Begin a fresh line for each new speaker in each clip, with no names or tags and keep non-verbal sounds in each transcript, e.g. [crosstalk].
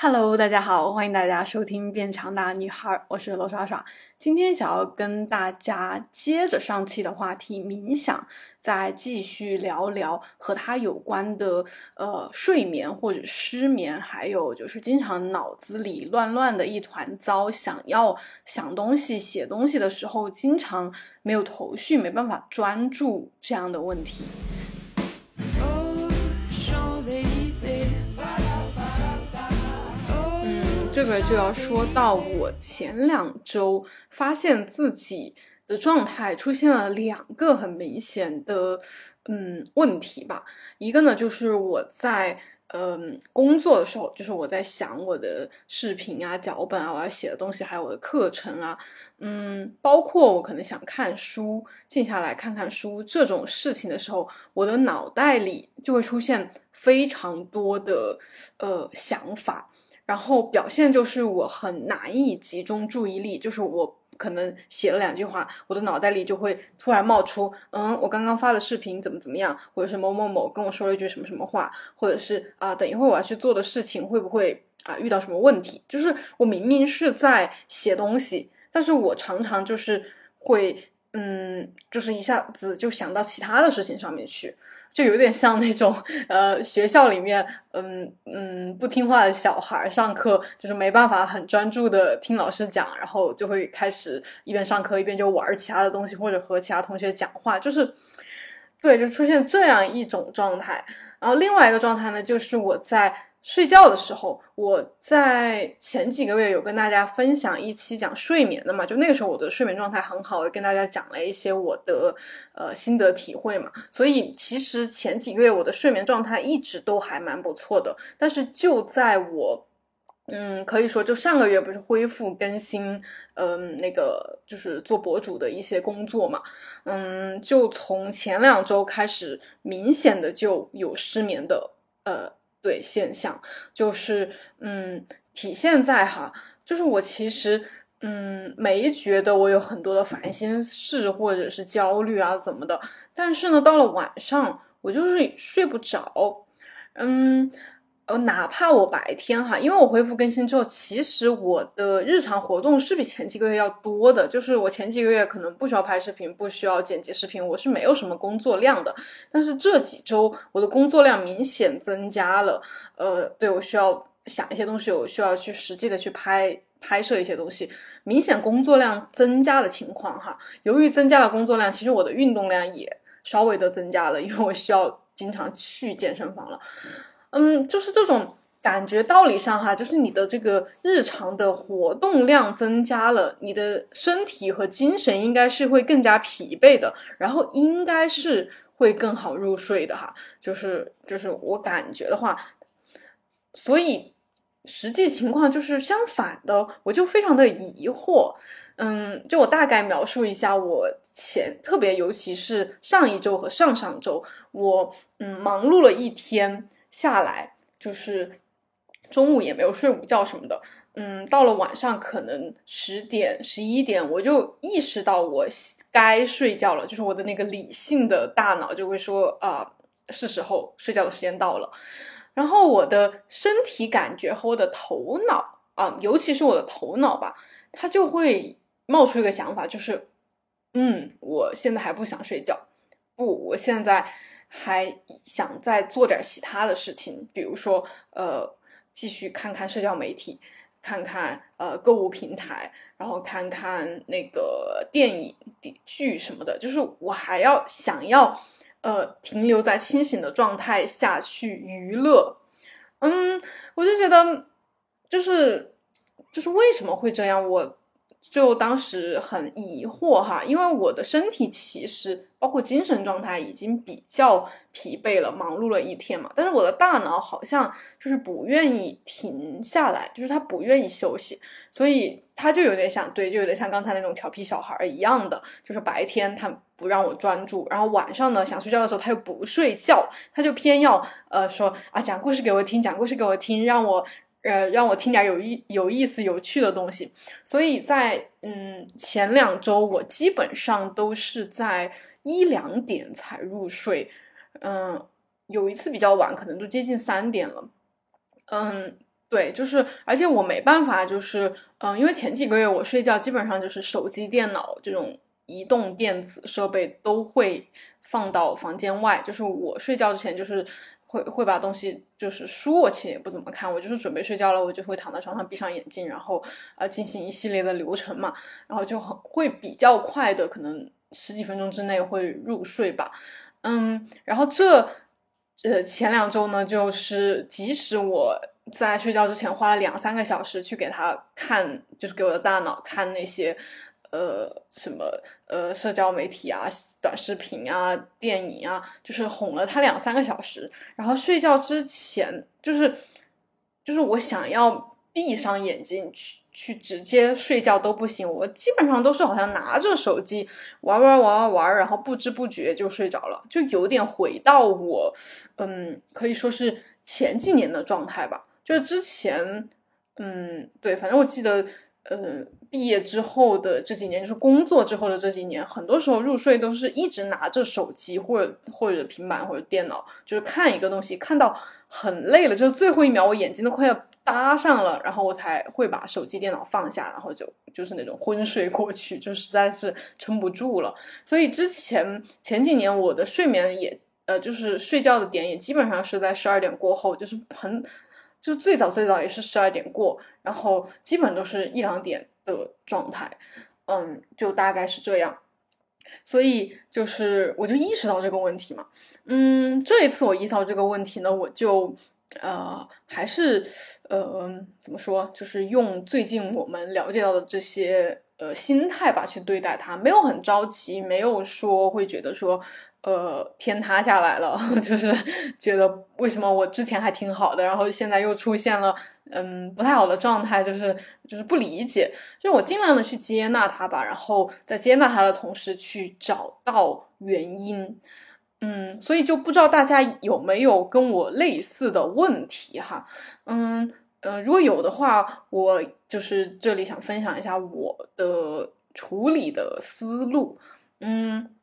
Hello，大家好，欢迎大家收听《变强大女孩》，我是罗耍耍。今天想要跟大家接着上期的话题冥想，再继续聊聊和它有关的呃睡眠或者失眠，还有就是经常脑子里乱乱的一团糟，想要想东西、写东西的时候，经常没有头绪，没办法专注这样的问题。这个就要说到我前两周发现自己的状态出现了两个很明显的嗯问题吧。一个呢，就是我在嗯工作的时候，就是我在想我的视频啊、脚本啊、我要写的东西，还有我的课程啊，嗯，包括我可能想看书、静下来看看书这种事情的时候，我的脑袋里就会出现非常多的呃想法。然后表现就是我很难以集中注意力，就是我可能写了两句话，我的脑袋里就会突然冒出，嗯，我刚刚发的视频怎么怎么样，或者是某某某跟我说了一句什么什么话，或者是啊，等一会儿我要去做的事情会不会啊遇到什么问题？就是我明明是在写东西，但是我常常就是会，嗯，就是一下子就想到其他的事情上面去。就有点像那种，呃，学校里面，嗯嗯，不听话的小孩上课就是没办法很专注的听老师讲，然后就会开始一边上课一边就玩其他的东西，或者和其他同学讲话，就是，对，就出现这样一种状态。然后另外一个状态呢，就是我在。睡觉的时候，我在前几个月有跟大家分享一期讲睡眠的嘛，就那个时候我的睡眠状态很好，跟大家讲了一些我的呃心得体会嘛。所以其实前几个月我的睡眠状态一直都还蛮不错的。但是就在我嗯可以说就上个月不是恢复更新嗯那个就是做博主的一些工作嘛，嗯就从前两周开始明显的就有失眠的呃。对现象就是，嗯，体现在哈，就是我其实，嗯，没觉得我有很多的烦心事或者是焦虑啊怎么的，但是呢，到了晚上我就是睡不着，嗯。呃，哪怕我白天哈，因为我恢复更新之后，其实我的日常活动是比前几个月要多的。就是我前几个月可能不需要拍视频，不需要剪辑视频，我是没有什么工作量的。但是这几周我的工作量明显增加了。呃，对我需要想一些东西，我需要去实际的去拍拍摄一些东西，明显工作量增加的情况哈。由于增加了工作量，其实我的运动量也稍微的增加了，因为我需要经常去健身房了。嗯就是这种感觉，道理上哈，就是你的这个日常的活动量增加了，你的身体和精神应该是会更加疲惫的，然后应该是会更好入睡的哈。就是就是我感觉的话，所以实际情况就是相反的，我就非常的疑惑。嗯，就我大概描述一下，我前特别尤其是上一周和上上周，我嗯忙碌了一天。下来就是中午也没有睡午觉什么的，嗯，到了晚上可能十点十一点，我就意识到我该睡觉了，就是我的那个理性的大脑就会说啊，是时候睡觉的时间到了。然后我的身体感觉和我的头脑啊，尤其是我的头脑吧，它就会冒出一个想法，就是嗯，我现在还不想睡觉，不，我现在。还想再做点其他的事情，比如说，呃，继续看看社交媒体，看看呃购物平台，然后看看那个电影、剧什么的。就是我还要想要，呃，停留在清醒的状态下去娱乐。嗯，我就觉得，就是就是为什么会这样？我。就当时很疑惑哈，因为我的身体其实包括精神状态已经比较疲惫了，忙碌了一天嘛。但是我的大脑好像就是不愿意停下来，就是他不愿意休息，所以他就有点像对，就有点像刚才那种调皮小孩一样的，就是白天他不让我专注，然后晚上呢想睡觉的时候他又不睡觉，他就偏要呃说啊讲故事给我听，讲故事给我听，让我。呃，让我听点有意有意思、有趣的东西。所以在嗯前两周，我基本上都是在一两点才入睡。嗯，有一次比较晚，可能都接近三点了。嗯，对，就是而且我没办法，就是嗯，因为前几个月我睡觉基本上就是手机、电脑这种移动电子设备都会放到房间外，就是我睡觉之前就是会会把东西，就是书我其实也不怎么看，我就是准备睡觉了，我就会躺在床上闭上眼睛，然后呃进行一系列的流程嘛，然后就很会比较快的，可能十几分钟之内会入睡吧，嗯，然后这呃前两周呢，就是即使我。在睡觉之前花了两三个小时去给他看，就是给我的大脑看那些，呃，什么呃社交媒体啊、短视频啊、电影啊，就是哄了他两三个小时。然后睡觉之前，就是就是我想要闭上眼睛去去直接睡觉都不行，我基本上都是好像拿着手机玩玩玩玩玩，然后不知不觉就睡着了，就有点回到我嗯可以说是前几年的状态吧。就是之前，嗯，对，反正我记得，呃，毕业之后的这几年，就是工作之后的这几年，很多时候入睡都是一直拿着手机或者或者平板或者电脑，就是看一个东西，看到很累了，就是最后一秒我眼睛都快要搭上了，然后我才会把手机电脑放下，然后就就是那种昏睡过去，就实在是撑不住了。所以之前前几年我的睡眠也，呃，就是睡觉的点也基本上是在十二点过后，就是很。就最早最早也是十二点过，然后基本都是一两点的状态，嗯，就大概是这样。所以就是我就意识到这个问题嘛，嗯，这一次我意识到这个问题呢，我就呃还是呃怎么说，就是用最近我们了解到的这些呃心态吧去对待它，没有很着急，没有说会觉得说。呃，天塌下来了，[laughs] 就是觉得为什么我之前还挺好的，然后现在又出现了嗯不太好的状态，就是就是不理解，就我尽量的去接纳它吧，然后在接纳它的同时去找到原因，嗯，所以就不知道大家有没有跟我类似的问题哈，嗯嗯，如果有的话，我就是这里想分享一下我的处理的思路，嗯。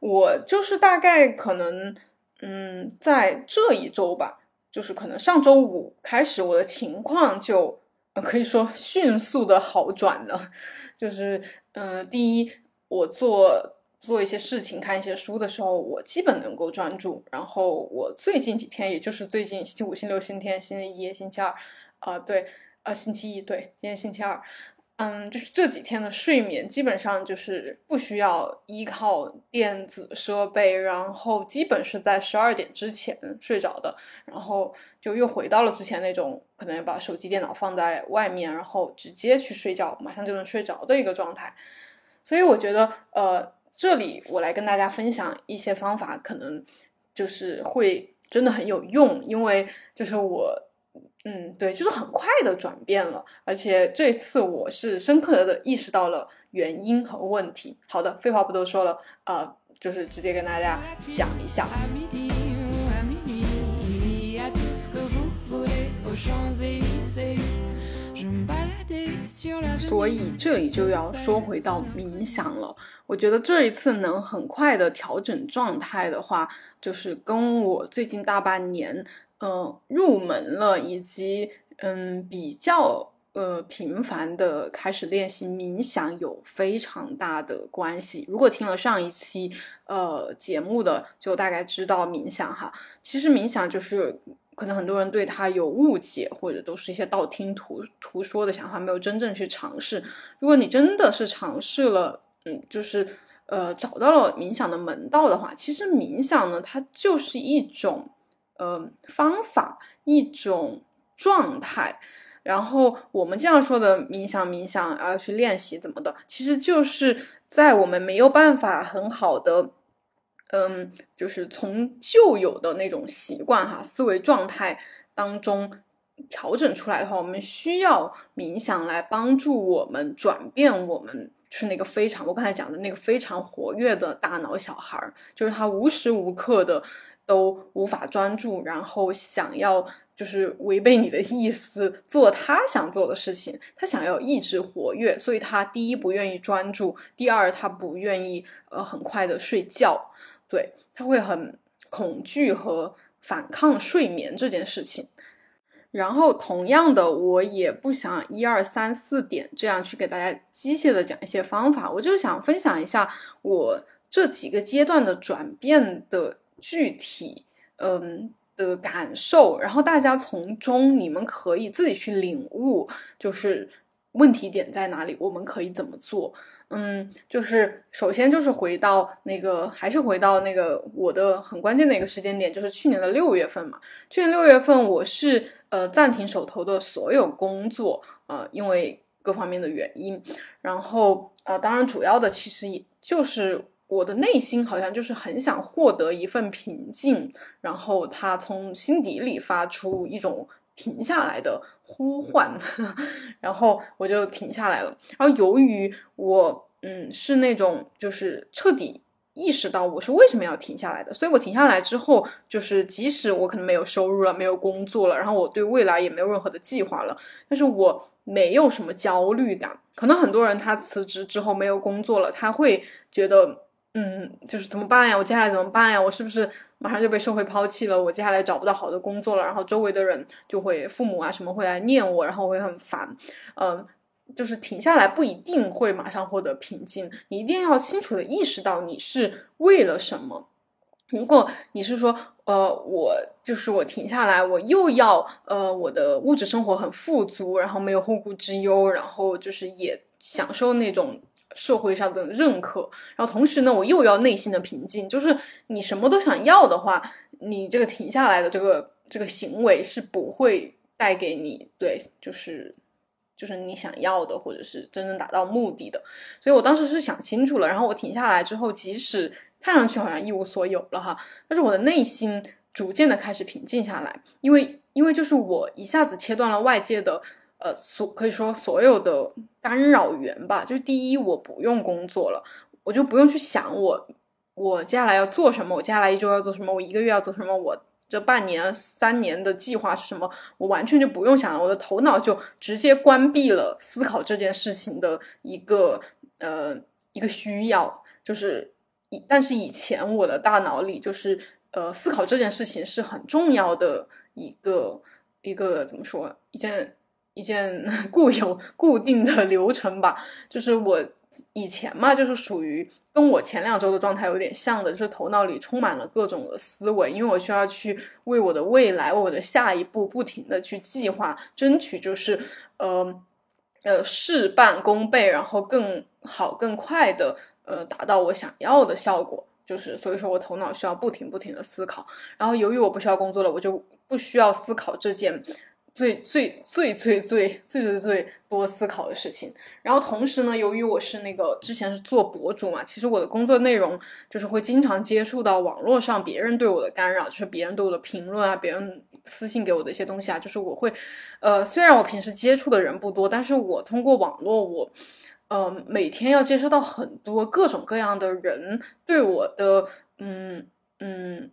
我就是大概可能，嗯，在这一周吧，就是可能上周五开始，我的情况就可以说迅速的好转了。就是，嗯，第一，我做做一些事情、看一些书的时候，我基本能够专注。然后我最近几天，也就是最近星期五、星期六、星期天、星期一、星期二，啊，对，呃，星期一，对，今天星期二。嗯，就是这几天的睡眠基本上就是不需要依靠电子设备，然后基本是在十二点之前睡着的，然后就又回到了之前那种可能把手机、电脑放在外面，然后直接去睡觉，马上就能睡着的一个状态。所以我觉得，呃，这里我来跟大家分享一些方法，可能就是会真的很有用，因为就是我。嗯，对，就是很快的转变了，而且这次我是深刻的意识到了原因和问题。好的，废话不多说了，呃，就是直接跟大家讲一下。所以这里就要说回到冥想了。我觉得这一次能很快的调整状态的话，就是跟我最近大半年。呃，入门了，以及嗯，比较呃频繁的开始练习冥想有非常大的关系。如果听了上一期呃节目的，就大概知道冥想哈。其实冥想就是可能很多人对它有误解，或者都是一些道听途途说的想法，没有真正去尝试。如果你真的是尝试了，嗯，就是呃找到了冥想的门道的话，其实冥想呢，它就是一种。呃，方法一种状态，然后我们这样说的冥想，冥想啊，去练习怎么的，其实就是在我们没有办法很好的，嗯，就是从旧有的那种习惯哈思维状态当中调整出来的话，我们需要冥想来帮助我们转变我们，就是那个非常我刚才讲的那个非常活跃的大脑小孩儿，就是他无时无刻的。都无法专注，然后想要就是违背你的意思做他想做的事情，他想要意志活跃，所以他第一不愿意专注，第二他不愿意呃很快的睡觉，对他会很恐惧和反抗睡眠这件事情。然后同样的，我也不想一二三四点这样去给大家机械的讲一些方法，我就想分享一下我这几个阶段的转变的具体，嗯的感受，然后大家从中你们可以自己去领悟，就是问题点在哪里，我们可以怎么做。嗯，就是首先就是回到那个，还是回到那个我的很关键的一个时间点，就是去年的六月份嘛。去年六月份，我是呃暂停手头的所有工作，呃，因为各方面的原因。然后啊，当然主要的其实也就是我的内心好像就是很想获得一份平静，然后他从心底里发出一种停下来的。呼唤，[laughs] 然后我就停下来了。然后由于我，嗯，是那种就是彻底意识到我是为什么要停下来的，所以我停下来之后，就是即使我可能没有收入了，没有工作了，然后我对未来也没有任何的计划了，但是我没有什么焦虑感。可能很多人他辞职之后没有工作了，他会觉得。嗯，就是怎么办呀？我接下来怎么办呀？我是不是马上就被社会抛弃了？我接下来找不到好的工作了，然后周围的人就会父母啊什么会来念我，然后我会很烦。嗯，就是停下来不一定会马上获得平静，你一定要清楚的意识到你是为了什么。如果你是说，呃，我就是我停下来，我又要呃我的物质生活很富足，然后没有后顾之忧，然后就是也享受那种。社会上的认可，然后同时呢，我又要内心的平静。就是你什么都想要的话，你这个停下来的这个这个行为是不会带给你对，就是就是你想要的，或者是真正达到目的的。所以我当时是想清楚了，然后我停下来之后，即使看上去好像一无所有了哈，但是我的内心逐渐的开始平静下来，因为因为就是我一下子切断了外界的。呃，所可以说所有的干扰源吧，就是第一，我不用工作了，我就不用去想我我接下来要做什么，我接下来一周要做什么，我一个月要做什么，我这半年、三年的计划是什么，我完全就不用想了，我的头脑就直接关闭了思考这件事情的一个呃一个需要，就是以但是以前我的大脑里就是呃思考这件事情是很重要的一个一个怎么说一件。一件 [laughs] 固有固定的流程吧，就是我以前嘛，就是属于跟我前两周的状态有点像的，就是头脑里充满了各种的思维，因为我需要去为我的未来、我的下一步不停的去计划，争取就是呃呃事半功倍，然后更好、更快的呃达到我想要的效果，就是所以说我头脑需要不停不停的思考，然后由于我不需要工作了，我就不需要思考这件。最最最最最最最最多思考的事情，然后同时呢，由于我是那个之前是做博主嘛，其实我的工作内容就是会经常接触到网络上别人对我的干扰，就是别人对我的评论啊，别人私信给我的一些东西啊，就是我会，呃，虽然我平时接触的人不多，但是我通过网络，我，呃，每天要接收到很多各种各样的人对我的，嗯嗯，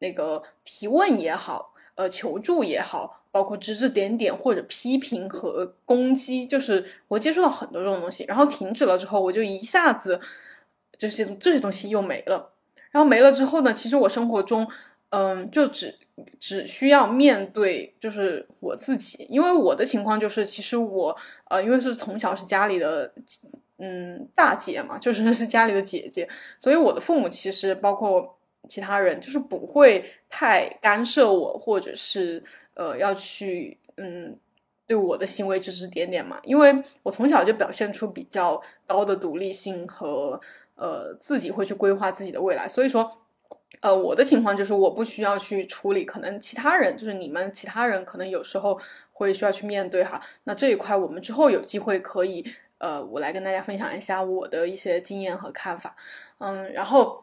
那个提问也好，呃，求助也好。包括指指点点或者批评和攻击，就是我接触到很多这种东西，然后停止了之后，我就一下子这些这些东西又没了。然后没了之后呢，其实我生活中，嗯，就只只需要面对就是我自己，因为我的情况就是，其实我呃，因为是从小是家里的嗯大姐嘛，就是 [laughs] 是家里的姐姐，所以我的父母其实包括。其他人就是不会太干涉我，或者是呃要去嗯对我的行为指指点点嘛，因为我从小就表现出比较高的独立性和呃自己会去规划自己的未来，所以说呃我的情况就是我不需要去处理，可能其他人就是你们其他人可能有时候会需要去面对哈，那这一块我们之后有机会可以呃我来跟大家分享一下我的一些经验和看法，嗯，然后。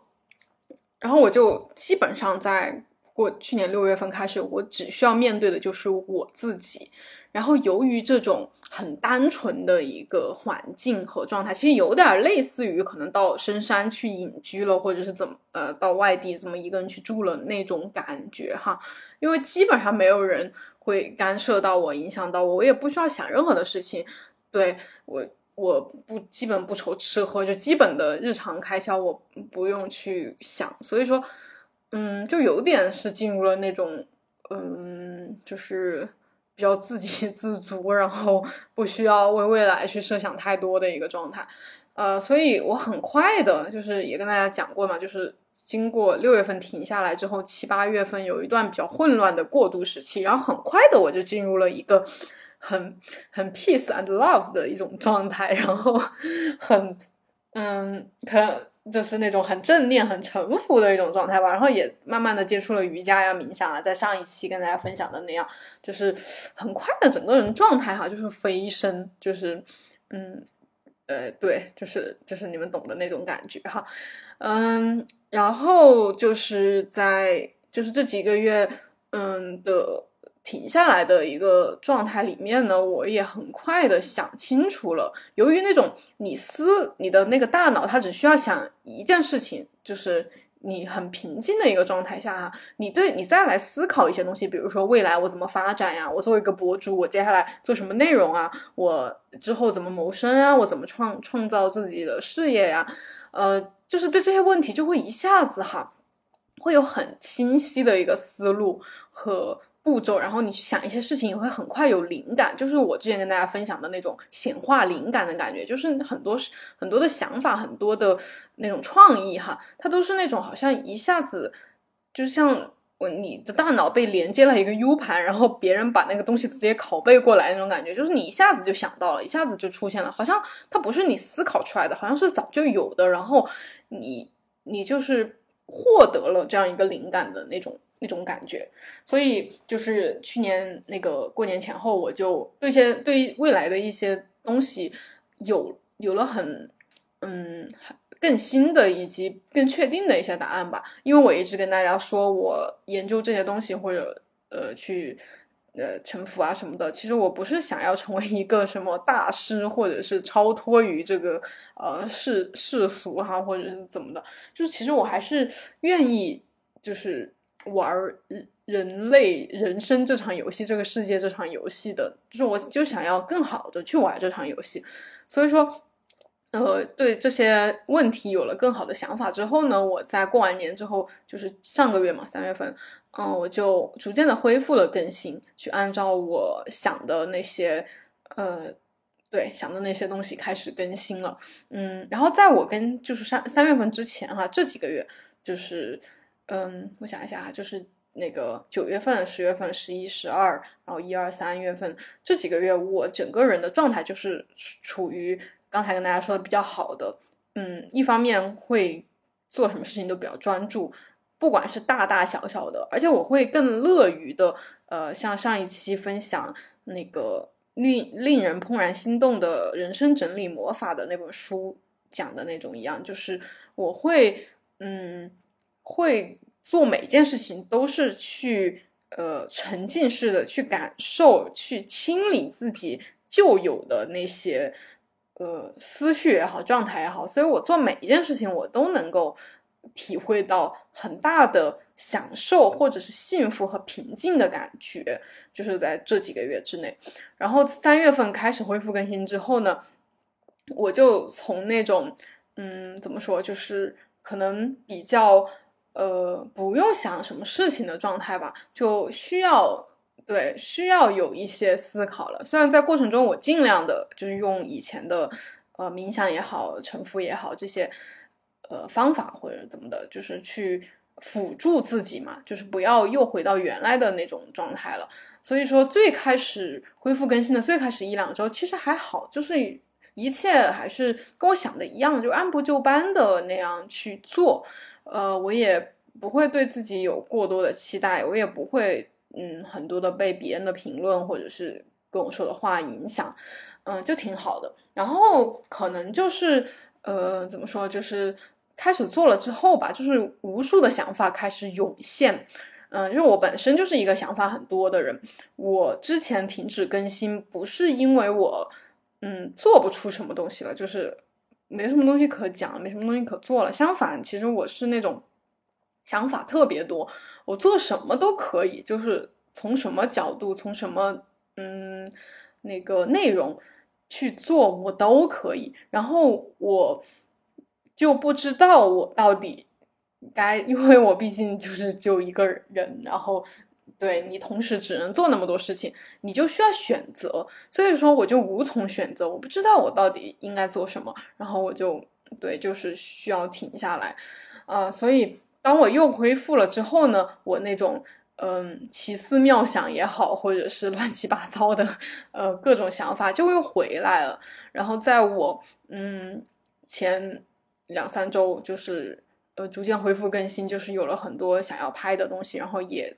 然后我就基本上在过去年六月份开始，我只需要面对的就是我自己。然后由于这种很单纯的一个环境和状态，其实有点类似于可能到深山去隐居了，或者是怎么呃到外地这么一个人去住了那种感觉哈。因为基本上没有人会干涉到我，影响到我，我也不需要想任何的事情。对我。我不基本不愁吃喝，就基本的日常开销我不用去想，所以说，嗯，就有点是进入了那种，嗯，就是比较自给 [laughs] 自足，然后不需要为未来去设想太多的一个状态。呃，所以我很快的，就是也跟大家讲过嘛，就是经过六月份停下来之后，七八月份有一段比较混乱的过渡时期，然后很快的我就进入了一个很很 peace and love 的一种状态，然后很嗯，可就是那种很正念、很沉浮的一种状态吧。然后也慢慢的接触了瑜伽呀、冥想啊，在上一期跟大家分享的那样，就是很快的整个人状态哈，就是飞升，就是嗯。呃，对，就是就是你们懂的那种感觉哈，嗯，然后就是在就是这几个月，嗯的停下来的一个状态里面呢，我也很快的想清楚了。由于那种你思你的那个大脑，它只需要想一件事情，就是。你很平静的一个状态下哈，你对你再来思考一些东西，比如说未来我怎么发展呀？我作为一个博主，我接下来做什么内容啊？我之后怎么谋生啊？我怎么创创造自己的事业呀？呃，就是对这些问题就会一下子哈，会有很清晰的一个思路和。步骤，然后你去想一些事情，也会很快有灵感。就是我之前跟大家分享的那种显化灵感的感觉，就是很多很多的想法，很多的那种创意哈，它都是那种好像一下子，就像我你的大脑被连接了一个 U 盘，然后别人把那个东西直接拷贝过来那种感觉，就是你一下子就想到了，一下子就出现了，好像它不是你思考出来的，好像是早就有的，然后你你就是获得了这样一个灵感的那种。那种感觉，所以就是去年那个过年前后，我就对一些对未来的一些东西有有了很嗯更新的以及更确定的一些答案吧。因为我一直跟大家说，我研究这些东西或者呃去呃沉浮啊什么的，其实我不是想要成为一个什么大师，或者是超脱于这个呃世世俗哈，或者是怎么的，就是其实我还是愿意就是。玩人类人生这场游戏，这个世界这场游戏的，就是我就想要更好的去玩这场游戏，所以说，呃，对这些问题有了更好的想法之后呢，我在过完年之后，就是上个月嘛，三月份，嗯，我就逐渐的恢复了更新，去按照我想的那些，呃，对，想的那些东西开始更新了，嗯，然后在我跟就是三三月份之前哈，这几个月就是。嗯，我想一下啊，就是那个九月份、十月份、十一、十二，然后一二三月份这几个月，我整个人的状态就是处于刚才跟大家说的比较好的。嗯，一方面会做什么事情都比较专注，不管是大大小小的，而且我会更乐于的，呃，像上一期分享那个令令人怦然心动的人生整理魔法的那本书讲的那种一样，就是我会嗯。会做每件事情都是去呃沉浸式的去感受，去清理自己旧有的那些呃思绪也好，状态也好，所以我做每一件事情，我都能够体会到很大的享受或者是幸福和平静的感觉，就是在这几个月之内。然后三月份开始恢复更新之后呢，我就从那种嗯怎么说，就是可能比较。呃，不用想什么事情的状态吧，就需要对需要有一些思考了。虽然在过程中，我尽量的就是用以前的呃冥想也好、沉浮也好这些呃方法或者怎么的，就是去辅助自己嘛，就是不要又回到原来的那种状态了。所以说，最开始恢复更新的最开始一两周，其实还好，就是一切还是跟我想的一样，就按部就班的那样去做。呃，我也不会对自己有过多的期待，我也不会，嗯，很多的被别人的评论或者是跟我说的话影响，嗯，就挺好的。然后可能就是，呃，怎么说，就是开始做了之后吧，就是无数的想法开始涌现，嗯，因为我本身就是一个想法很多的人，我之前停止更新不是因为我，嗯，做不出什么东西了，就是。没什么东西可讲，没什么东西可做了。相反，其实我是那种想法特别多，我做什么都可以，就是从什么角度，从什么嗯那个内容去做，我都可以。然后我就不知道我到底该，因为我毕竟就是就一个人，然后对你同时只能做那么多事情，你就需要选择，所以说我就无从选择，我不知道我到底应该做什么，然后我就对，就是需要停下来，呃，所以当我又恢复了之后呢，我那种嗯奇思妙想也好，或者是乱七八糟的呃各种想法就又回来了，然后在我嗯前两三周就是。呃，逐渐恢复更新，就是有了很多想要拍的东西，然后也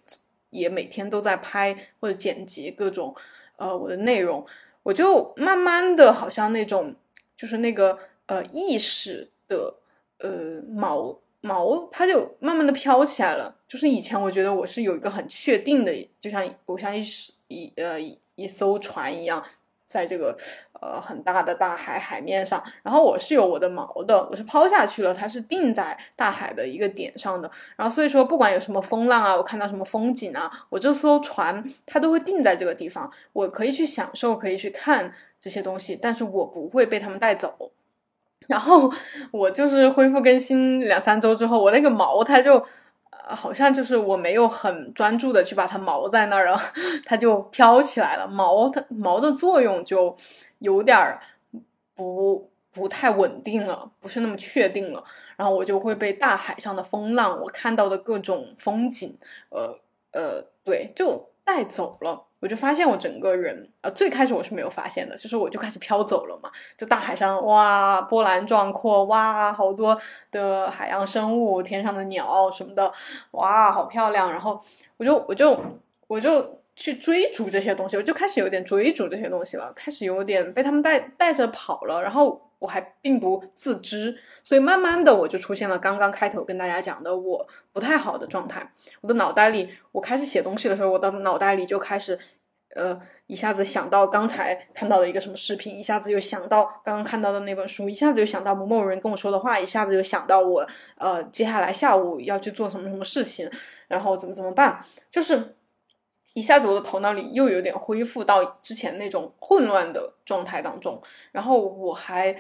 也每天都在拍或者剪辑各种呃我的内容，我就慢慢的好像那种就是那个呃意识的呃毛毛，它就慢慢的飘起来了。就是以前我觉得我是有一个很确定的，就像我像一一呃一艘船一样。在这个呃很大的大海海面上，然后我是有我的锚的，我是抛下去了，它是定在大海的一个点上的。然后所以说，不管有什么风浪啊，我看到什么风景啊，我这艘船它都会定在这个地方，我可以去享受，可以去看这些东西，但是我不会被他们带走。[laughs] 然后我就是恢复更新两三周之后，我那个锚它就。好像就是我没有很专注的去把它锚在那儿了，[laughs] 它就飘起来了。锚它锚的作用就有点儿不不太稳定了，不是那么确定了。然后我就会被大海上的风浪，我看到的各种风景，呃呃，对，就带走了。我就发现我整个人，呃，最开始我是没有发现的，就是我就开始飘走了嘛，就大海上哇，波澜壮阔，哇，好多的海洋生物，天上的鸟什么的，哇，好漂亮。然后我就我就我就去追逐这些东西，我就开始有点追逐这些东西了，开始有点被他们带带着跑了，然后。我还并不自知，所以慢慢的我就出现了刚刚开头跟大家讲的我不太好的状态。我的脑袋里，我开始写东西的时候，我的脑袋里就开始，呃，一下子想到刚才看到的一个什么视频，一下子又想到刚刚看到的那本书，一下子又想到某某人跟我说的话，一下子又想到我呃接下来下午要去做什么什么事情，然后怎么怎么办，就是一下子我的头脑里又有点恢复到之前那种混乱的状态当中，然后我还。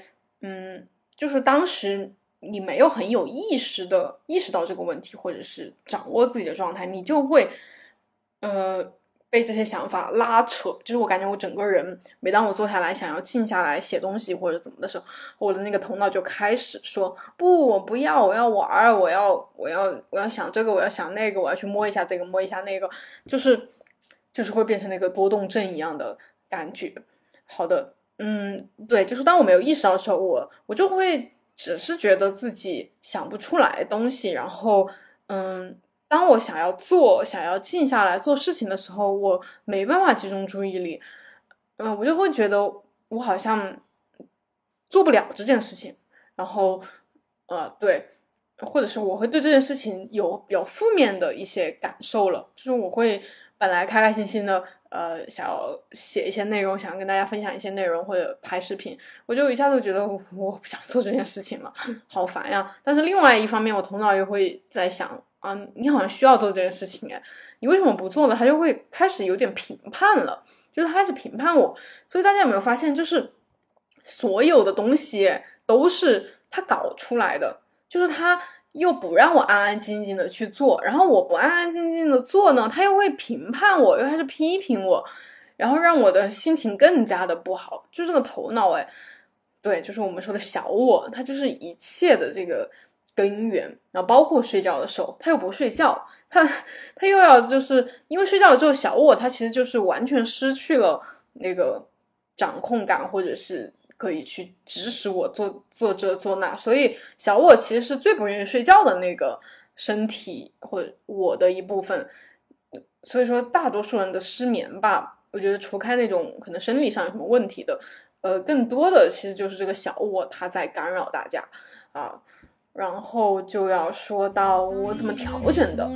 嗯，就是当时你没有很有意识的意识到这个问题，或者是掌握自己的状态，你就会呃被这些想法拉扯。就是我感觉我整个人，每当我坐下来想要静下来写东西或者怎么的时候，我的那个头脑就开始说不，我不要，我要玩，我要我要我要想这个，我要想那个，我要去摸一下这个，摸一下那个，就是就是会变成那个多动症一样的感觉。好的。嗯，对，就是当我没有意识到的时候，我我就会只是觉得自己想不出来东西，然后，嗯，当我想要做、想要静下来做事情的时候，我没办法集中注意力，嗯，我就会觉得我好像做不了这件事情，然后，呃，对，或者是我会对这件事情有比较负面的一些感受了，就是我会本来开开心心的。呃，想要写一些内容，想要跟大家分享一些内容或者拍视频，我就一下子觉得我不想做这件事情了，[laughs] 好烦呀！但是另外一方面，我头脑又会在想啊，你好像需要做这件事情哎，你为什么不做呢？他就会开始有点评判了，就是他开始评判我。所以大家有没有发现，就是所有的东西都是他搞出来的，就是他。又不让我安安静静的去做，然后我不安安静静的做呢，他又会评判我，又开始批评我，然后让我的心情更加的不好。就这个头脑，哎，对，就是我们说的小我，它就是一切的这个根源。然后包括睡觉的时候，他又不睡觉，他他又要就是因为睡觉了之后，小我他其实就是完全失去了那个掌控感，或者是。可以去指使我做做这做那，所以小我其实是最不愿意睡觉的那个身体或者我的一部分。所以说，大多数人的失眠吧，我觉得除开那种可能生理上有什么问题的，呃，更多的其实就是这个小我它在干扰大家啊。然后就要说到我怎么调整的。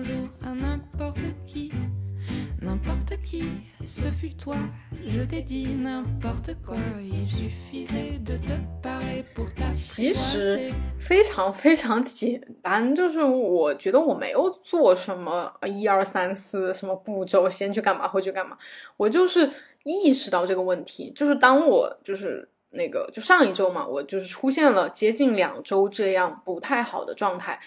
其实非常非常简单，就是我觉得我没有做什么一二三四什么步骤，先去干嘛后去干嘛，我就是意识到这个问题，就是当我就是那个就上一周嘛，我就是出现了接近两周这样不太好的状态，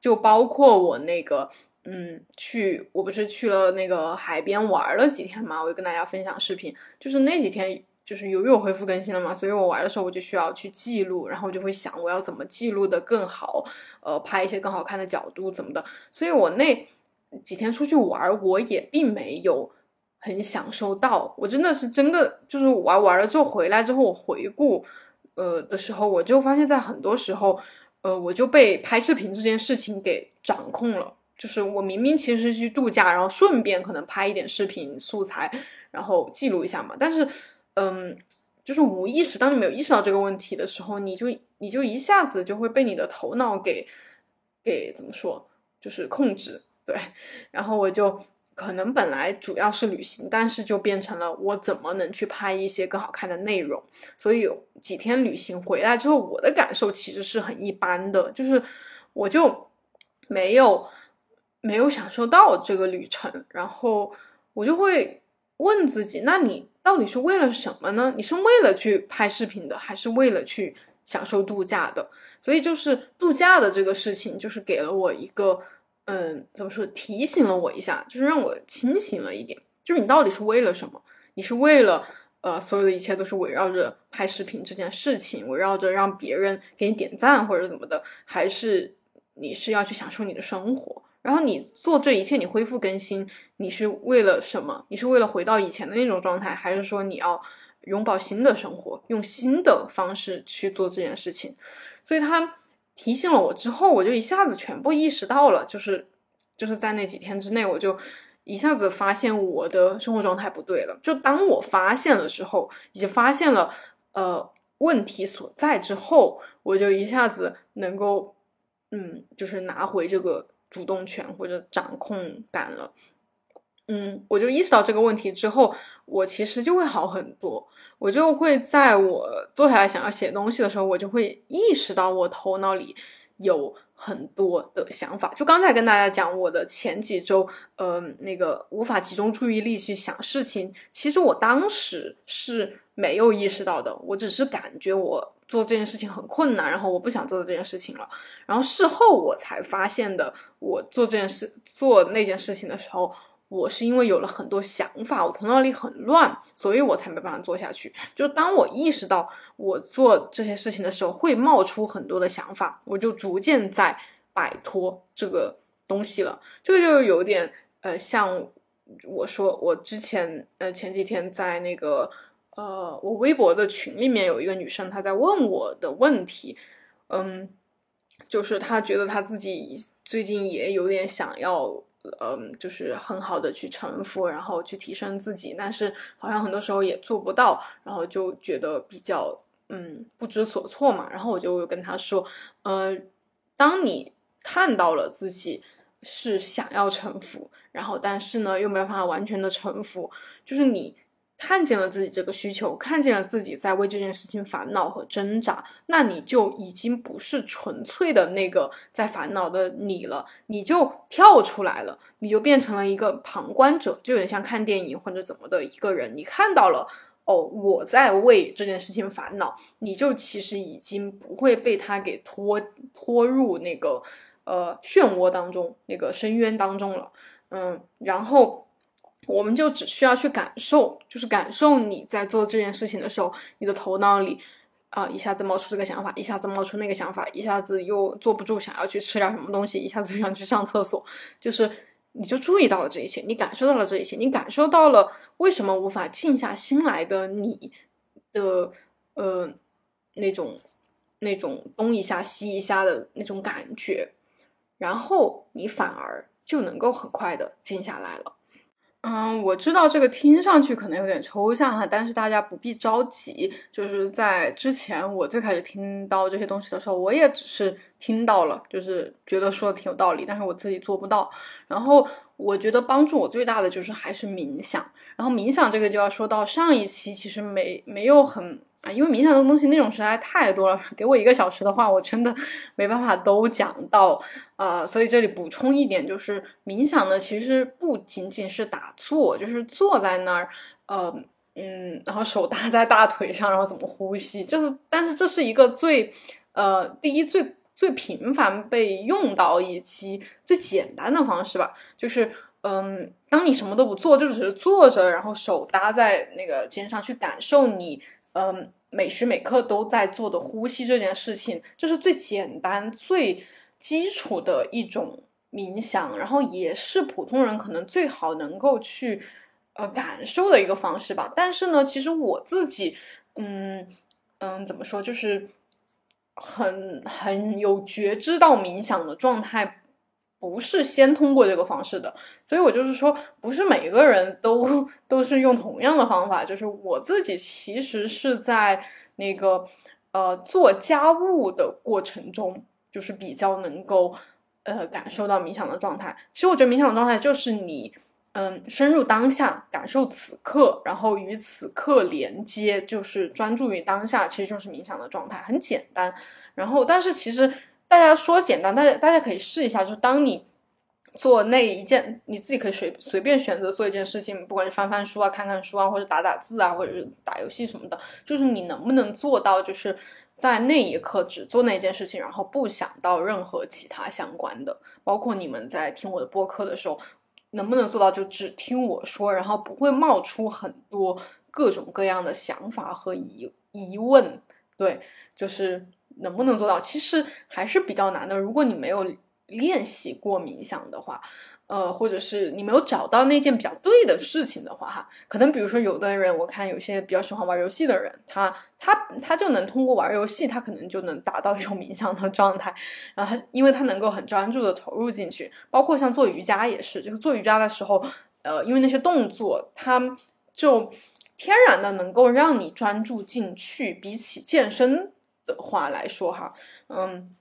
就包括我那个。嗯，去我不是去了那个海边玩了几天嘛，我就跟大家分享视频，就是那几天就是由于我恢复更新了嘛，所以我玩的时候我就需要去记录，然后我就会想我要怎么记录的更好，呃，拍一些更好看的角度怎么的，所以我那几天出去玩，我也并没有很享受到，我真的是真的就是玩玩了之后回来之后，我回顾呃的时候，我就发现在很多时候。呃，我就被拍视频这件事情给掌控了。就是我明明其实是去度假，然后顺便可能拍一点视频素材，然后记录一下嘛。但是，嗯，就是无意识，当你没有意识到这个问题的时候，你就你就一下子就会被你的头脑给给怎么说，就是控制。对，然后我就。可能本来主要是旅行，但是就变成了我怎么能去拍一些更好看的内容。所以有几天旅行回来之后，我的感受其实是很一般的，就是我就没有没有享受到这个旅程。然后我就会问自己：那你到底是为了什么呢？你是为了去拍视频的，还是为了去享受度假的？所以就是度假的这个事情，就是给了我一个。嗯，怎么说？提醒了我一下，就是让我清醒了一点。就是你到底是为了什么？你是为了呃，所有的一切都是围绕着拍视频这件事情，围绕着让别人给你点赞或者怎么的，还是你是要去享受你的生活？然后你做这一切，你恢复更新，你是为了什么？你是为了回到以前的那种状态，还是说你要拥抱新的生活，用新的方式去做这件事情？所以他。提醒了我之后，我就一下子全部意识到了，就是就是在那几天之内，我就一下子发现我的生活状态不对了。就当我发现了之后，以及发现了呃问题所在之后，我就一下子能够嗯，就是拿回这个主动权或者掌控感了。嗯，我就意识到这个问题之后，我其实就会好很多。我就会在我坐下来想要写东西的时候，我就会意识到我头脑里有很多的想法。就刚才跟大家讲我的前几周，呃，那个无法集中注意力去想事情，其实我当时是没有意识到的。我只是感觉我做这件事情很困难，然后我不想做这件事情了。然后事后我才发现的，我做这件事做那件事情的时候。我是因为有了很多想法，我头脑里很乱，所以我才没办法做下去。就当我意识到我做这些事情的时候，会冒出很多的想法，我就逐渐在摆脱这个东西了。这个就有点呃，像我说，我之前呃前几天在那个呃我微博的群里面有一个女生，她在问我的问题，嗯，就是她觉得她自己最近也有点想要。嗯，就是很好的去臣服，然后去提升自己，但是好像很多时候也做不到，然后就觉得比较嗯不知所措嘛。然后我就跟她说，呃，当你看到了自己是想要臣服，然后但是呢又没有办法完全的臣服，就是你。看见了自己这个需求，看见了自己在为这件事情烦恼和挣扎，那你就已经不是纯粹的那个在烦恼的你了，你就跳出来了，你就变成了一个旁观者，就有点像看电影或者怎么的一个人。你看到了，哦，我在为这件事情烦恼，你就其实已经不会被他给拖拖入那个呃漩涡当中，那个深渊当中了。嗯，然后。我们就只需要去感受，就是感受你在做这件事情的时候，你的头脑里啊一下子冒出这个想法，一下子冒出那个想法，一下子又坐不住想要去吃点什么东西，一下子又想去上厕所，就是你就注意到了这一切，你感受到了这一切，你感受到了为什么无法静下心来的你的呃那种那种东一下西一下的那种感觉，然后你反而就能够很快的静下来了。嗯，我知道这个听上去可能有点抽象哈，但是大家不必着急。就是在之前我最开始听到这些东西的时候，我也只是听到了，就是觉得说的挺有道理，但是我自己做不到。然后我觉得帮助我最大的就是还是冥想。然后冥想这个就要说到上一期，其实没没有很。因为冥想的东西内容实在太多了，给我一个小时的话，我真的没办法都讲到啊。所以这里补充一点，就是冥想呢，其实不仅仅是打坐，就是坐在那儿，呃，嗯，然后手搭在大腿上，然后怎么呼吸，就是，但是这是一个最，呃，第一最最频繁被用到以及最简单的方式吧，就是嗯，当你什么都不做，就只是坐着，然后手搭在那个肩上去感受你嗯每时每刻都在做的呼吸这件事情，这是最简单最基础的一种冥想，然后也是普通人可能最好能够去呃感受的一个方式吧。但是呢，其实我自己嗯嗯怎么说就是。很很有觉知到冥想的状态，不是先通过这个方式的，所以我就是说，不是每个人都 [laughs] 都是用同样的方法。就是我自己其实是在那个呃做家务的过程中，就是比较能够呃感受到冥想的状态。其实我觉得冥想的状态就是你。嗯，深入当下，感受此刻，然后与此刻连接，就是专注于当下，其实就是冥想的状态，很简单。然后，但是其实大家说简单，大家大家可以试一下，就是当你做那一件，你自己可以随随便选择做一件事情，不管是翻翻书啊、看看书啊，或者打打字啊，或者是打游戏什么的，就是你能不能做到，就是在那一刻只做那件事情，然后不想到任何其他相关的，包括你们在听我的播客的时候。能不能做到就只听我说，然后不会冒出很多各种各样的想法和疑疑问？对，就是能不能做到，其实还是比较难的。如果你没有练习过冥想的话。呃，或者是你没有找到那件比较对的事情的话，哈，可能比如说有的人，我看有些比较喜欢玩游戏的人，他他他就能通过玩游戏，他可能就能达到一种冥想的状态，然后他因为他能够很专注的投入进去，包括像做瑜伽也是，就是做瑜伽的时候，呃，因为那些动作，它就天然的能够让你专注进去，比起健身的话来说，哈，嗯。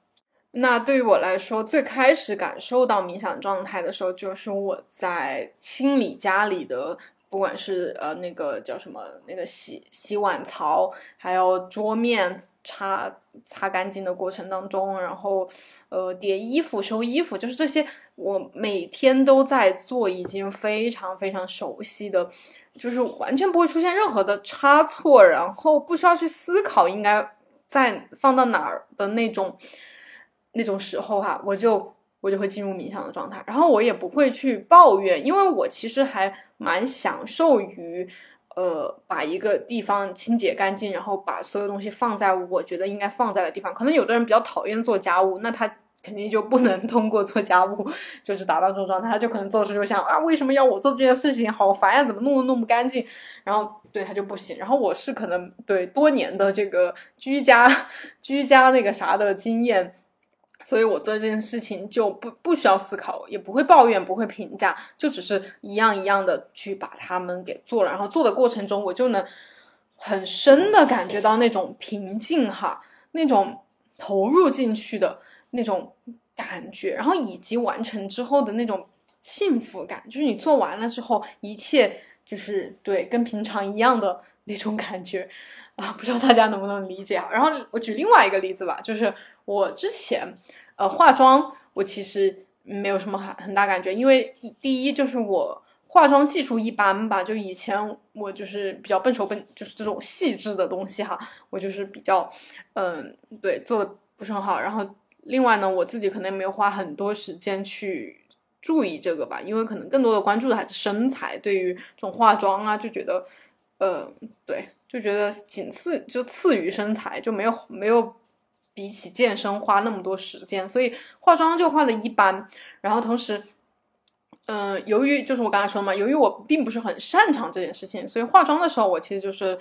那对于我来说，最开始感受到冥想状态的时候，就是我在清理家里的，不管是呃那个叫什么那个洗洗碗槽，还有桌面擦擦干净的过程当中，然后呃叠衣服、收衣服，就是这些我每天都在做，已经非常非常熟悉的，就是完全不会出现任何的差错，然后不需要去思考应该在放到哪儿的那种。那种时候哈，我就我就会进入冥想的状态，然后我也不会去抱怨，因为我其实还蛮享受于，呃，把一个地方清洁干净，然后把所有东西放在我觉得应该放在的地方。可能有的人比较讨厌做家务，那他肯定就不能通过做家务就是达到这种状态，他就可能做事就想啊，为什么要我做这件事情？好烦呀，怎么弄都弄不干净？然后对他就不行。然后我是可能对多年的这个居家 [laughs] 居家那个啥的经验。所以我做这件事情就不不需要思考，也不会抱怨，不会评价，就只是一样一样的去把它们给做了。然后做的过程中，我就能很深的感觉到那种平静哈，那种投入进去的那种感觉，然后以及完成之后的那种幸福感，就是你做完了之后，一切就是对跟平常一样的 [laughs] 那种感觉啊，不知道大家能不能理解啊？然后我举另外一个例子吧，就是。我之前，呃，化妆我其实没有什么很很大感觉，因为第一就是我化妆技术一般吧，就以前我就是比较笨手笨，就是这种细致的东西哈，我就是比较，嗯，对，做的不是很好。然后另外呢，我自己可能没有花很多时间去注意这个吧，因为可能更多的关注的还是身材，对于这种化妆啊，就觉得，呃，对，就觉得仅次就次于身材，就没有没有。比起健身花那么多时间，所以化妆就化的一般。然后同时，嗯，由于就是我刚才说嘛，由于我并不是很擅长这件事情，所以化妆的时候我其实就是，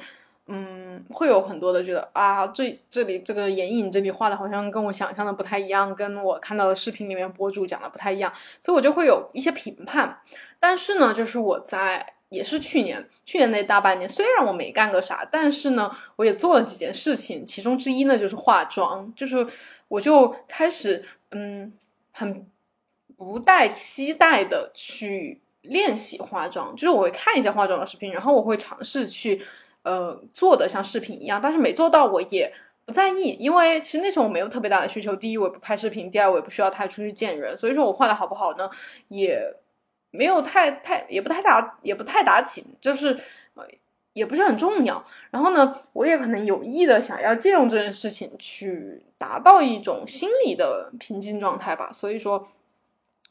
嗯，会有很多的觉得啊，这这里这个眼影这里画的好像跟我想象的不太一样，跟我看到的视频里面博主讲的不太一样，所以我就会有一些评判。但是呢，就是我在。也是去年，去年那大半年，虽然我没干个啥，但是呢，我也做了几件事情。其中之一呢，就是化妆，就是我就开始，嗯，很不带期待的去练习化妆。就是我会看一些化妆的视频，然后我会尝试去，呃，做的像视频一样。但是没做到，我也不在意，因为其实那时候我没有特别大的需求。第一，我不拍视频；第二，我也不需要太出去见人。所以说我画的好不好呢，也。没有太太也不太打也不太打紧，就是也不是很重要。然后呢，我也可能有意的想要借用这件事情去达到一种心理的平静状态吧。所以说，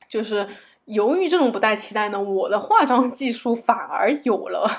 就是由于这种不带期待呢，我的化妆技术反而有了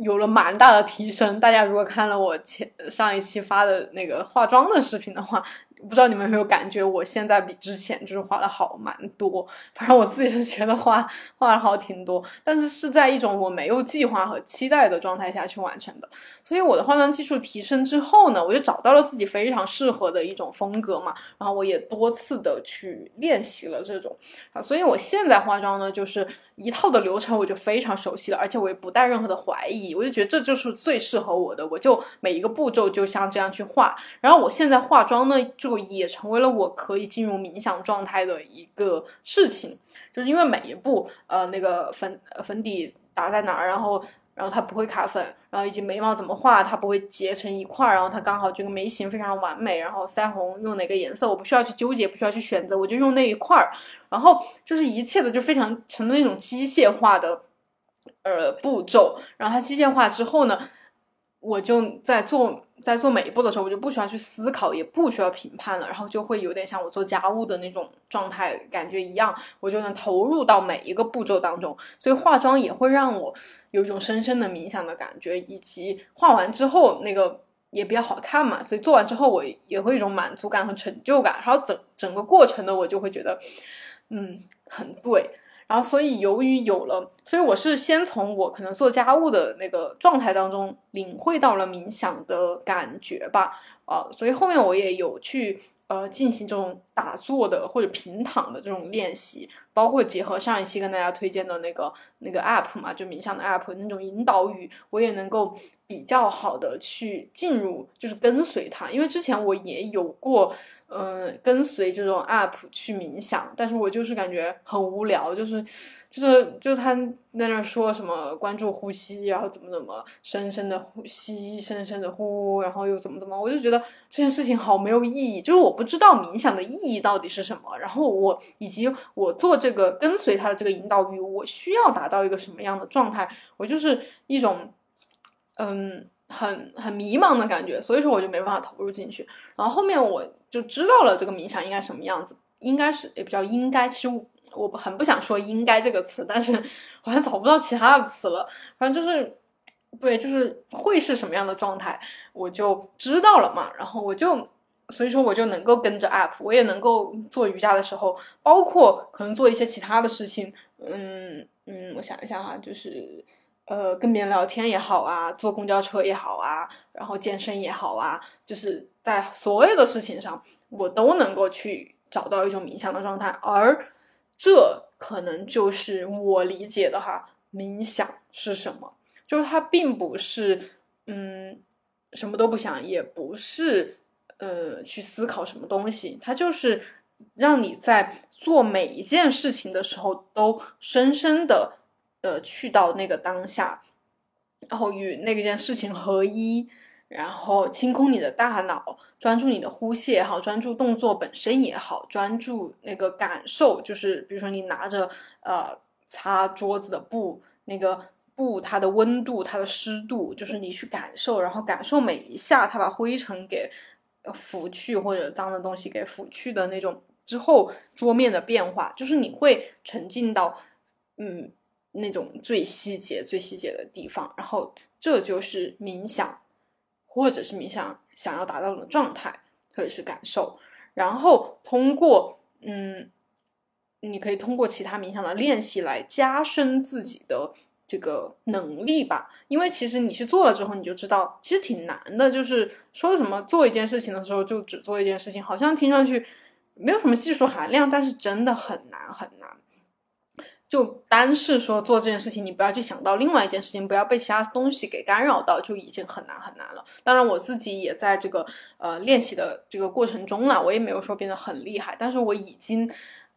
有了蛮大的提升。大家如果看了我前上一期发的那个化妆的视频的话。不知道你们有没有感觉，我现在比之前就是画的好蛮多。反正我自己是觉得画画的好挺多，但是是在一种我没有计划和期待的状态下去完成的。所以我的化妆技术提升之后呢，我就找到了自己非常适合的一种风格嘛。然后我也多次的去练习了这种啊，所以我现在化妆呢，就是一套的流程我就非常熟悉了，而且我也不带任何的怀疑，我就觉得这就是最适合我的，我就每一个步骤就像这样去画。然后我现在化妆呢就。也成为了我可以进入冥想状态的一个事情，就是因为每一步，呃，那个粉粉底打在哪儿，然后，然后它不会卡粉，然后以及眉毛怎么画，它不会结成一块儿，然后它刚好这个眉形非常完美，然后腮红用哪个颜色，我不需要去纠结，不需要去选择，我就用那一块儿，然后就是一切的就非常成了那种机械化的，呃，步骤，然后它机械化之后呢。我就在做在做每一步的时候，我就不需要去思考，也不需要评判了，然后就会有点像我做家务的那种状态感觉一样，我就能投入到每一个步骤当中。所以化妆也会让我有一种深深的冥想的感觉，以及化完之后那个也比较好看嘛。所以做完之后我也会一种满足感和成就感，然后整整个过程呢，我就会觉得嗯很对。然后，所以由于有了，所以我是先从我可能做家务的那个状态当中领会到了冥想的感觉吧，啊，所以后面我也有去呃进行这种打坐的或者平躺的这种练习。包括结合上一期跟大家推荐的那个那个 app 嘛，就冥想的 app 那种引导语，我也能够比较好的去进入，就是跟随它。因为之前我也有过，嗯，跟随这种 app 去冥想，但是我就是感觉很无聊，就是。就是就是他在那说什么关注呼吸，然后怎么怎么深深的呼吸，深深的呼，然后又怎么怎么，我就觉得这件事情好没有意义。就是我不知道冥想的意义到底是什么，然后我以及我做这个跟随他的这个引导语，我需要达到一个什么样的状态，我就是一种嗯很很迷茫的感觉，所以说我就没办法投入进去。然后后面我就知道了这个冥想应该什么样子，应该是也比较应该，其实。我很不想说“应该”这个词，但是 [laughs] 好像找不到其他的词了。反正就是，对，就是会是什么样的状态，我就知道了嘛。然后我就，所以说我就能够跟着 app，我也能够做瑜伽的时候，包括可能做一些其他的事情。嗯嗯，我想一下哈，就是呃，跟别人聊天也好啊，坐公交车也好啊，然后健身也好啊，就是在所有的事情上，我都能够去找到一种冥想的状态，而。这可能就是我理解的哈，冥想是什么？就是它并不是嗯什么都不想，也不是呃去思考什么东西，它就是让你在做每一件事情的时候都深深的呃去到那个当下，然后与那件事情合一。然后清空你的大脑，专注你的呼吸也好，专注动作本身也好，专注那个感受，就是比如说你拿着呃擦桌子的布，那个布它的温度、它的湿度，就是你去感受，然后感受每一下它把灰尘给拂去或者脏的东西给拂去的那种之后桌面的变化，就是你会沉浸到嗯那种最细节、最细节的地方，然后这就是冥想。或者是冥想想要达到的状态，或者是感受，然后通过嗯，你可以通过其他冥想的练习来加深自己的这个能力吧。因为其实你去做了之后，你就知道其实挺难的。就是说什么做一件事情的时候就只做一件事情，好像听上去没有什么技术含量，但是真的很难很难。就单是说做这件事情，你不要去想到另外一件事情，不要被其他东西给干扰到，就已经很难很难了。当然，我自己也在这个呃练习的这个过程中了，我也没有说变得很厉害，但是我已经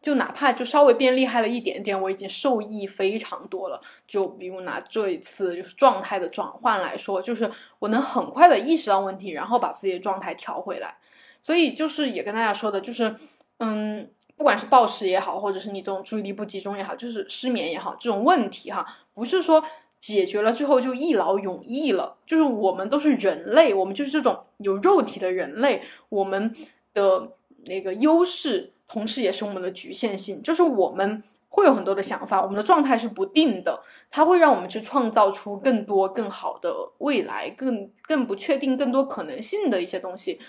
就哪怕就稍微变厉害了一点点，我已经受益非常多了。就比如拿这一次就是状态的转换来说，就是我能很快的意识到问题，然后把自己的状态调回来。所以就是也跟大家说的，就是嗯。不管是暴食也好，或者是你这种注意力不集中也好，就是失眠也好，这种问题哈，不是说解决了之后就一劳永逸了。就是我们都是人类，我们就是这种有肉体的人类，我们的那个优势，同时也是我们的局限性，就是我们。会有很多的想法，我们的状态是不定的，它会让我们去创造出更多更好的未来，更更不确定、更多可能性的一些东西。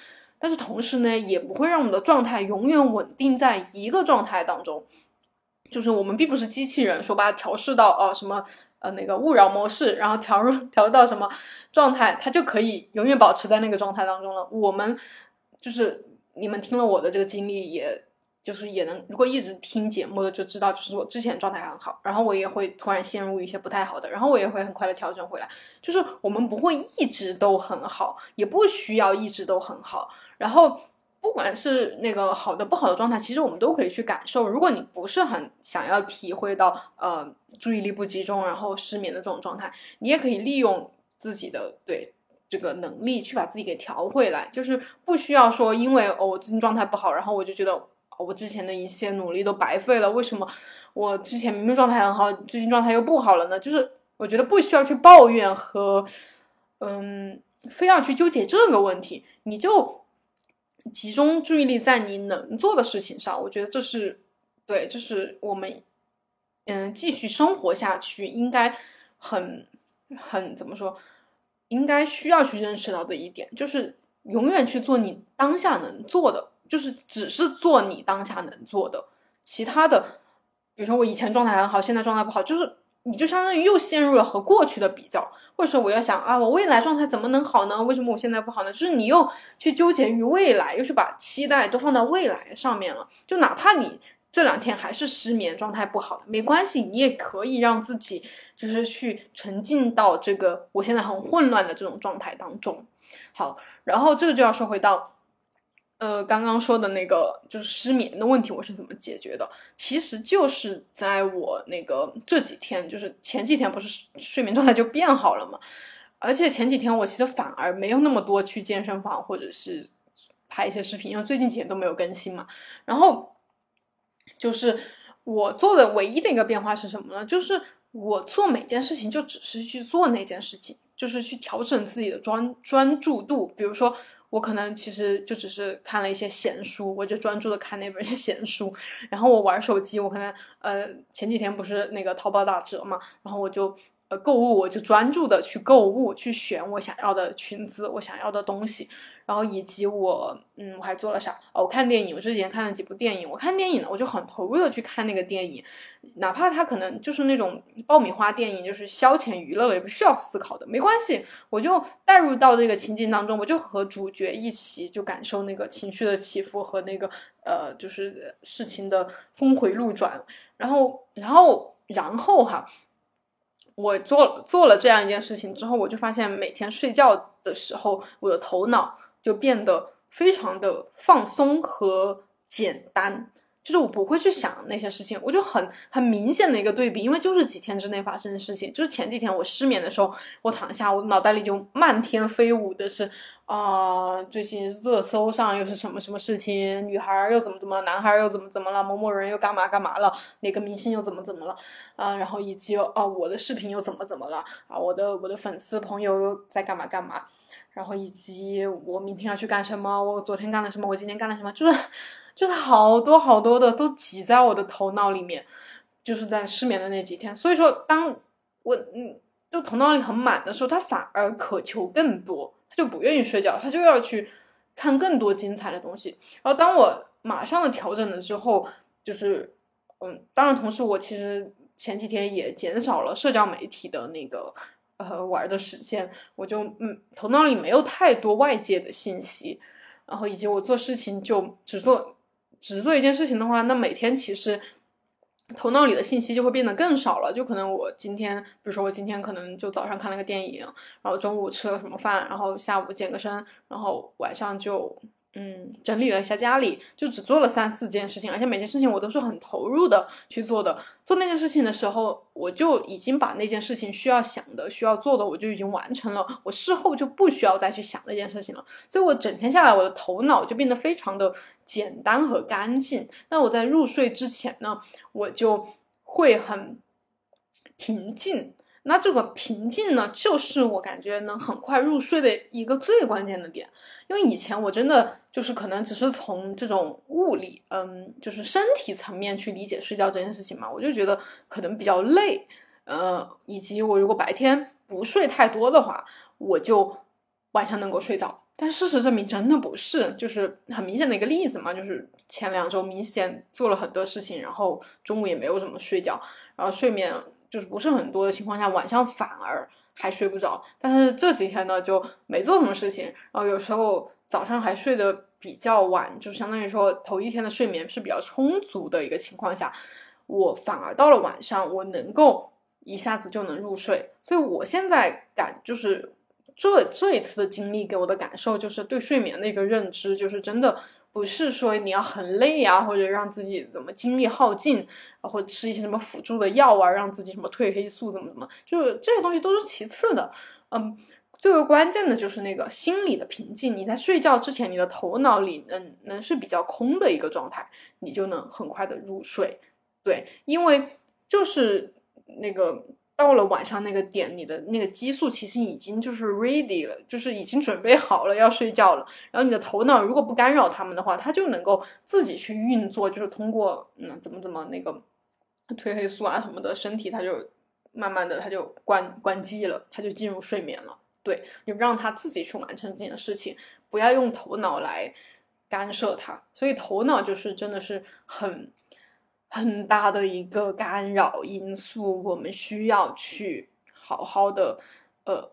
但是同时呢，也不会让我们的状态永远稳定在一个状态当中。就是我们并不是机器人，说把它调试到哦什么呃那个勿扰模式，然后调入调到什么状态，它就可以永远保持在那个状态当中了。我们就是你们听了我的这个经历也。就是也能，如果一直听节目的就知道，就是我之前状态很好，然后我也会突然陷入一些不太好的，然后我也会很快的调整回来。就是我们不会一直都很好，也不需要一直都很好。然后不管是那个好的不好的状态，其实我们都可以去感受。如果你不是很想要体会到呃注意力不集中，然后失眠的这种状态，你也可以利用自己的对这个能力去把自己给调回来。就是不需要说因为哦我最近状态不好，然后我就觉得。我之前的一些努力都白费了，为什么我之前明明状态很好，最近状态又不好了呢？就是我觉得不需要去抱怨和，嗯，非要去纠结这个问题，你就集中注意力在你能做的事情上。我觉得这是对，就是我们嗯继续生活下去应该很很怎么说，应该需要去认识到的一点，就是永远去做你当下能做的。就是只是做你当下能做的，其他的，比如说我以前状态很好，现在状态不好，就是你就相当于又陷入了和过去的比较，或者说我要想啊，我未来状态怎么能好呢？为什么我现在不好呢？就是你又去纠结于未来，又去把期待都放到未来上面了。就哪怕你这两天还是失眠，状态不好的，没关系，你也可以让自己就是去沉浸到这个我现在很混乱的这种状态当中。好，然后这个就要说回到。呃，刚刚说的那个就是失眠的问题，我是怎么解决的？其实就是在我那个这几天，就是前几天不是睡眠状态就变好了嘛，而且前几天我其实反而没有那么多去健身房或者是拍一些视频，因为最近几天都没有更新嘛。然后就是我做的唯一的一个变化是什么呢？就是我做每件事情就只是去做那件事情，就是去调整自己的专专注度，比如说。我可能其实就只是看了一些闲书，我就专注的看那本 [laughs] 闲书。然后我玩手机，我可能呃前几天不是那个淘宝打折嘛，然后我就购物，我就专注的去购物，去选我想要的裙子，我想要的东西。然后以及我，嗯，我还做了啥？哦，我看电影。我之前看了几部电影。我看电影呢，我就很投入的去看那个电影，哪怕它可能就是那种爆米花电影，就是消遣娱乐的，也不需要思考的，没关系。我就带入到这个情境当中，我就和主角一起就感受那个情绪的起伏和那个呃，就是事情的峰回路转。然后，然后，然后哈，我做做了这样一件事情之后，我就发现每天睡觉的时候，我的头脑。就变得非常的放松和简单，就是我不会去想那些事情，我就很很明显的一个对比，因为就是几天之内发生的事情，就是前几天我失眠的时候，我躺下，我脑袋里就漫天飞舞的是啊，最近热搜上又是什么什么事情，女孩又怎么怎么，男孩又怎么怎么了，某某人又干嘛干嘛了，哪个明星又怎么怎么了啊，然后以及啊我的视频又怎么怎么了啊，我的我的粉丝朋友又在干嘛干嘛。然后以及我明天要去干什么，我昨天干了什么，我今天干了什么，就是就是好多好多的都挤在我的头脑里面，就是在失眠的那几天。所以说，当我嗯就头脑里很满的时候，他反而渴求更多，他就不愿意睡觉，他就要去看更多精彩的东西。然后当我马上的调整了之后，就是嗯，当然同时我其实前几天也减少了社交媒体的那个。呃，玩的时间，我就嗯，头脑里没有太多外界的信息，然后以及我做事情就只做只做一件事情的话，那每天其实头脑里的信息就会变得更少了。就可能我今天，比如说我今天可能就早上看了个电影，然后中午吃了什么饭，然后下午健个身，然后晚上就。嗯，整理了一下家里，就只做了三四件事情，而且每件事情我都是很投入的去做的。做那件事情的时候，我就已经把那件事情需要想的、需要做的，我就已经完成了。我事后就不需要再去想那件事情了。所以我整天下来，我的头脑就变得非常的简单和干净。那我在入睡之前呢，我就会很平静。那这个平静呢，就是我感觉能很快入睡的一个最关键的点。因为以前我真的就是可能只是从这种物理，嗯，就是身体层面去理解睡觉这件事情嘛，我就觉得可能比较累，呃，以及我如果白天不睡太多的话，我就晚上能够睡着。但事实证明真的不是，就是很明显的一个例子嘛，就是前两周明显做了很多事情，然后中午也没有怎么睡觉，然后睡眠。就是不是很多的情况下，晚上反而还睡不着。但是这几天呢，就没做什么事情，然后有时候早上还睡得比较晚，就相当于说头一天的睡眠是比较充足的一个情况下，我反而到了晚上，我能够一下子就能入睡。所以我现在感就是这这一次的经历给我的感受，就是对睡眠的一个认知，就是真的。不是说你要很累啊，或者让自己怎么精力耗尽，或者吃一些什么辅助的药啊，让自己什么褪黑素怎么怎么，就是这些东西都是其次的。嗯，最为关键的就是那个心理的平静。你在睡觉之前，你的头脑里能能是比较空的一个状态，你就能很快的入睡。对，因为就是那个。到了晚上那个点，你的那个激素其实已经就是 ready 了，就是已经准备好了要睡觉了。然后你的头脑如果不干扰他们的话，它就能够自己去运作，就是通过嗯怎么怎么那个褪黑素啊什么的，身体它就慢慢的它就关关机了，它就进入睡眠了。对，你让它自己去完成这件事情，不要用头脑来干涉它。所以头脑就是真的是很。很大的一个干扰因素，我们需要去好好的呃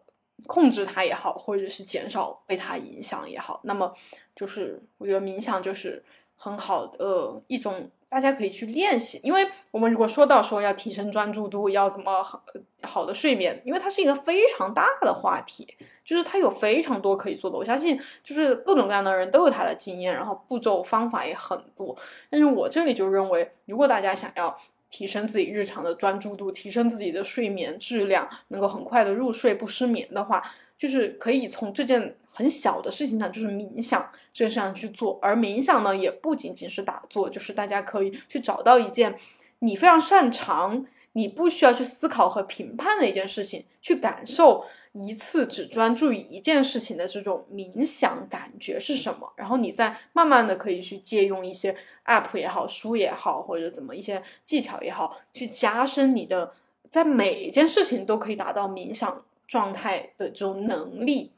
控制它也好，或者是减少被它影响也好。那么就是我觉得冥想就是很好的一种。大家可以去练习，因为我们如果说到说要提升专注度，要怎么好好的睡眠，因为它是一个非常大的话题，就是它有非常多可以做的。我相信，就是各种各样的人都有他的经验，然后步骤方法也很多。但是我这里就认为，如果大家想要提升自己日常的专注度，提升自己的睡眠质量，能够很快的入睡不失眠的话，就是可以从这件。很小的事情上，就是冥想，这上去做。而冥想呢，也不仅仅是打坐，就是大家可以去找到一件你非常擅长、你不需要去思考和评判的一件事情，去感受一次只专注于一件事情的这种冥想感觉是什么。然后你再慢慢的可以去借用一些 app 也好、书也好，或者怎么一些技巧也好，去加深你的在每一件事情都可以达到冥想状态的这种能力。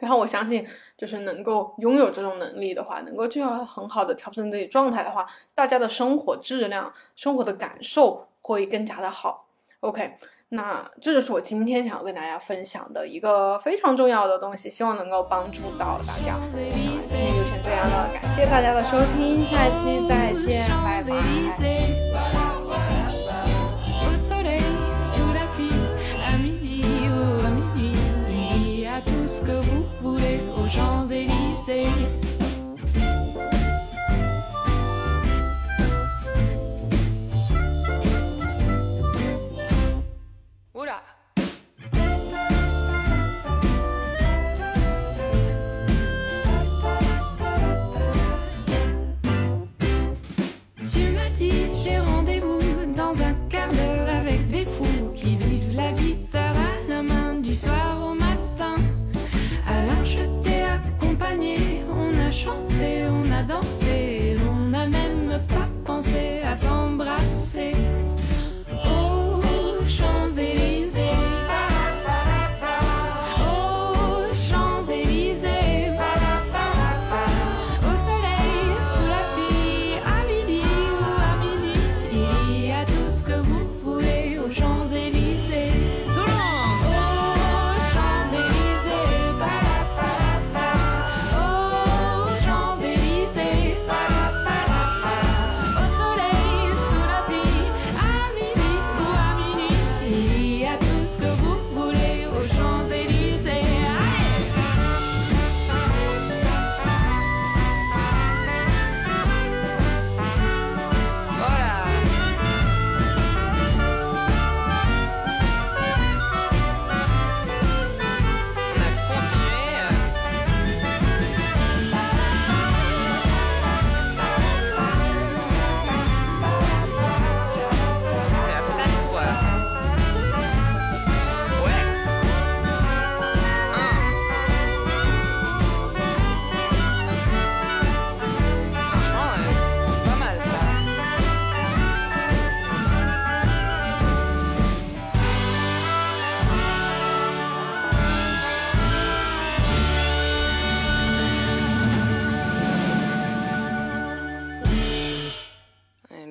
然后我相信，就是能够拥有这种能力的话，能够这样很好的调整自己状态的话，大家的生活质量、生活的感受会更加的好。OK，那这就是我今天想要跟大家分享的一个非常重要的东西，希望能够帮助到大家。那今天就先这样了，感谢大家的收听，下期再见，拜拜。
say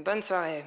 bonne soirée.